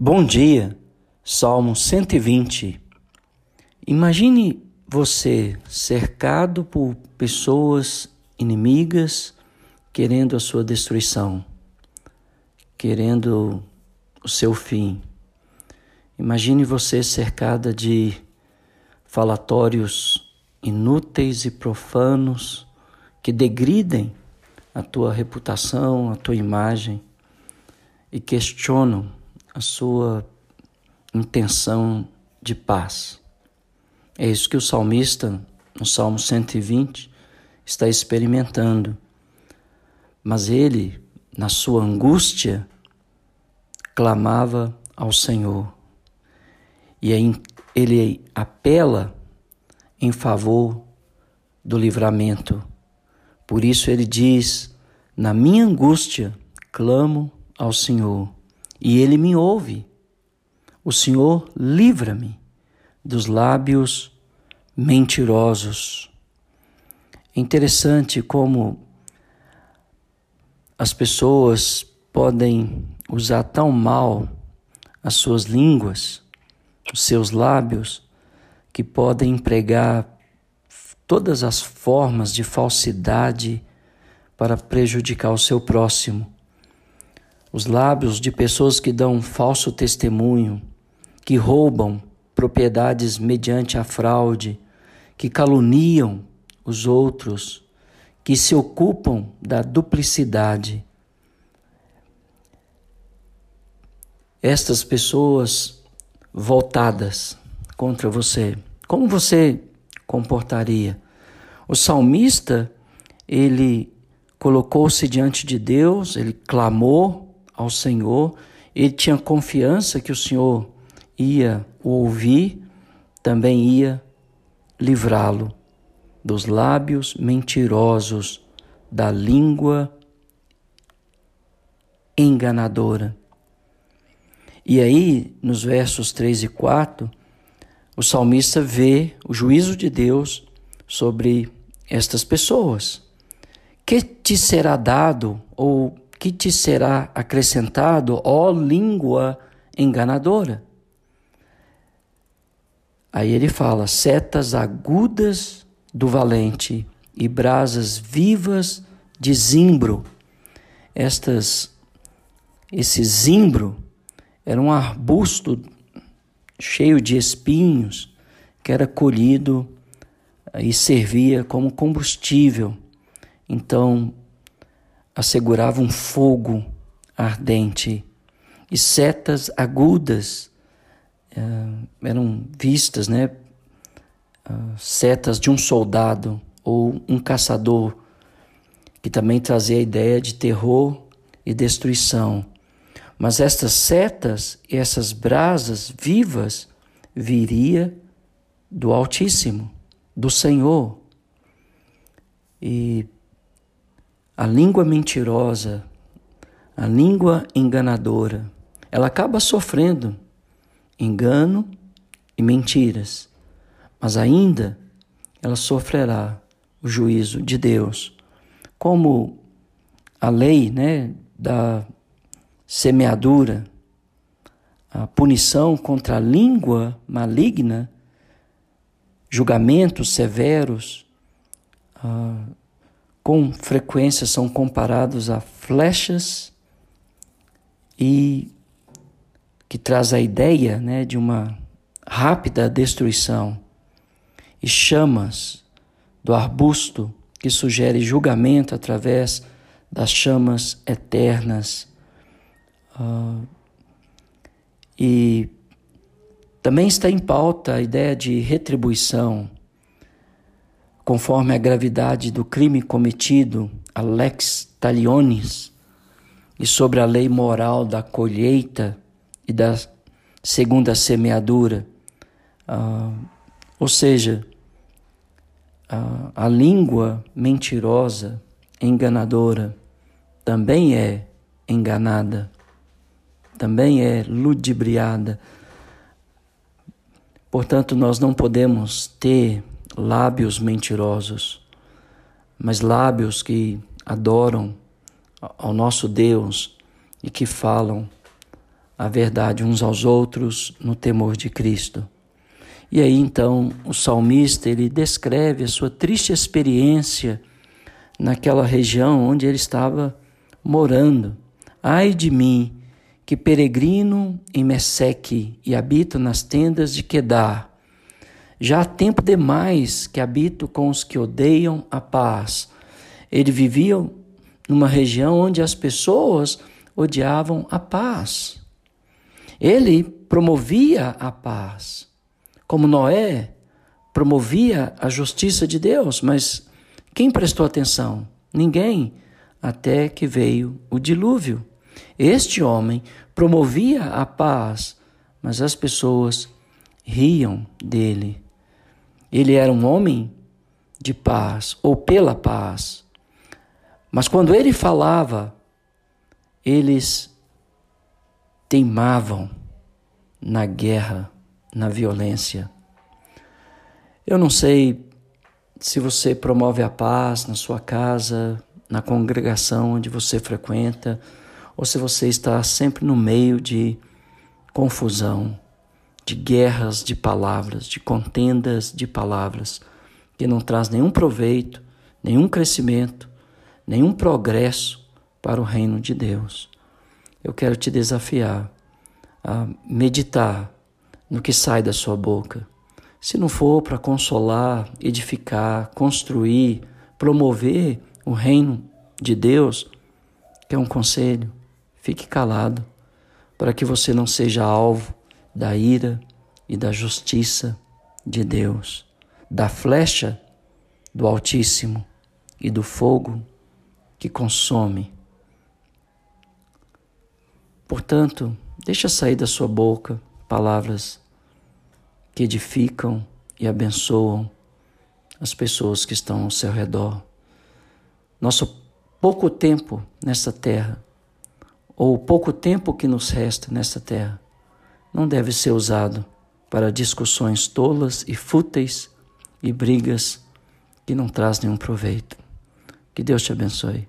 Bom dia, Salmo 120. Imagine você cercado por pessoas inimigas querendo a sua destruição, querendo o seu fim. Imagine você cercada de falatórios inúteis e profanos que degridem a tua reputação, a tua imagem e questionam a sua intenção de paz. É isso que o salmista, no Salmo 120, está experimentando. Mas ele, na sua angústia, clamava ao Senhor. E ele apela em favor do livramento. Por isso ele diz: Na minha angústia clamo ao Senhor e ele me ouve. O Senhor livra-me dos lábios mentirosos. É interessante como as pessoas podem usar tão mal as suas línguas, os seus lábios, que podem empregar todas as formas de falsidade para prejudicar o seu próximo os lábios de pessoas que dão falso testemunho, que roubam propriedades mediante a fraude, que caluniam os outros, que se ocupam da duplicidade. Estas pessoas voltadas contra você, como você comportaria? O salmista, ele colocou-se diante de Deus, ele clamou ao Senhor, ele tinha confiança que o Senhor ia o ouvir, também ia livrá-lo dos lábios mentirosos, da língua enganadora. E aí, nos versos 3 e 4, o salmista vê o juízo de Deus sobre estas pessoas. Que te será dado ou que te será acrescentado, ó língua enganadora. Aí ele fala: setas agudas do valente e brasas vivas de zimbro. Estas, esse zimbro era um arbusto cheio de espinhos que era colhido e servia como combustível. Então, assegurava um fogo ardente e setas agudas uh, eram vistas, né? Uh, setas de um soldado ou um caçador, que também trazia a ideia de terror e destruição. Mas estas setas e essas brasas vivas viria do Altíssimo, do Senhor. E a língua mentirosa, a língua enganadora, ela acaba sofrendo engano e mentiras, mas ainda ela sofrerá o juízo de Deus. Como a lei né, da semeadura, a punição contra a língua maligna, julgamentos severos, uh, com frequência são comparados a flechas e que traz a ideia né, de uma rápida destruição e chamas do arbusto que sugere julgamento através das chamas eternas. Uh, e também está em pauta a ideia de retribuição conforme a gravidade do crime cometido, a lex talionis, e sobre a lei moral da colheita e da segunda semeadura. Ah, ou seja, a, a língua mentirosa, enganadora, também é enganada, também é ludibriada. Portanto, nós não podemos ter lábios mentirosos, mas lábios que adoram ao nosso Deus e que falam a verdade uns aos outros no temor de Cristo. E aí então o salmista ele descreve a sua triste experiência naquela região onde ele estava morando. Ai de mim, que peregrino em Meseque e habito nas tendas de Quedar. Já há tempo demais que habito com os que odeiam a paz. Ele vivia numa região onde as pessoas odiavam a paz. Ele promovia a paz, como Noé promovia a justiça de Deus, mas quem prestou atenção? Ninguém, até que veio o dilúvio. Este homem promovia a paz, mas as pessoas riam dele. Ele era um homem de paz ou pela paz. Mas quando ele falava, eles teimavam na guerra, na violência. Eu não sei se você promove a paz na sua casa, na congregação onde você frequenta, ou se você está sempre no meio de confusão, de guerras de palavras, de contendas de palavras, que não traz nenhum proveito, nenhum crescimento, nenhum progresso para o reino de Deus. Eu quero te desafiar a meditar no que sai da sua boca. Se não for para consolar, edificar, construir, promover o reino de Deus, que é um conselho, fique calado, para que você não seja alvo da ira e da justiça de Deus, da flecha do Altíssimo e do fogo que consome Portanto, deixa sair da sua boca palavras que edificam e abençoam as pessoas que estão ao seu redor. Nosso pouco tempo nessa terra, ou o pouco tempo que nos resta nessa terra, não deve ser usado para discussões tolas e fúteis e brigas que não trazem nenhum proveito. Que Deus te abençoe.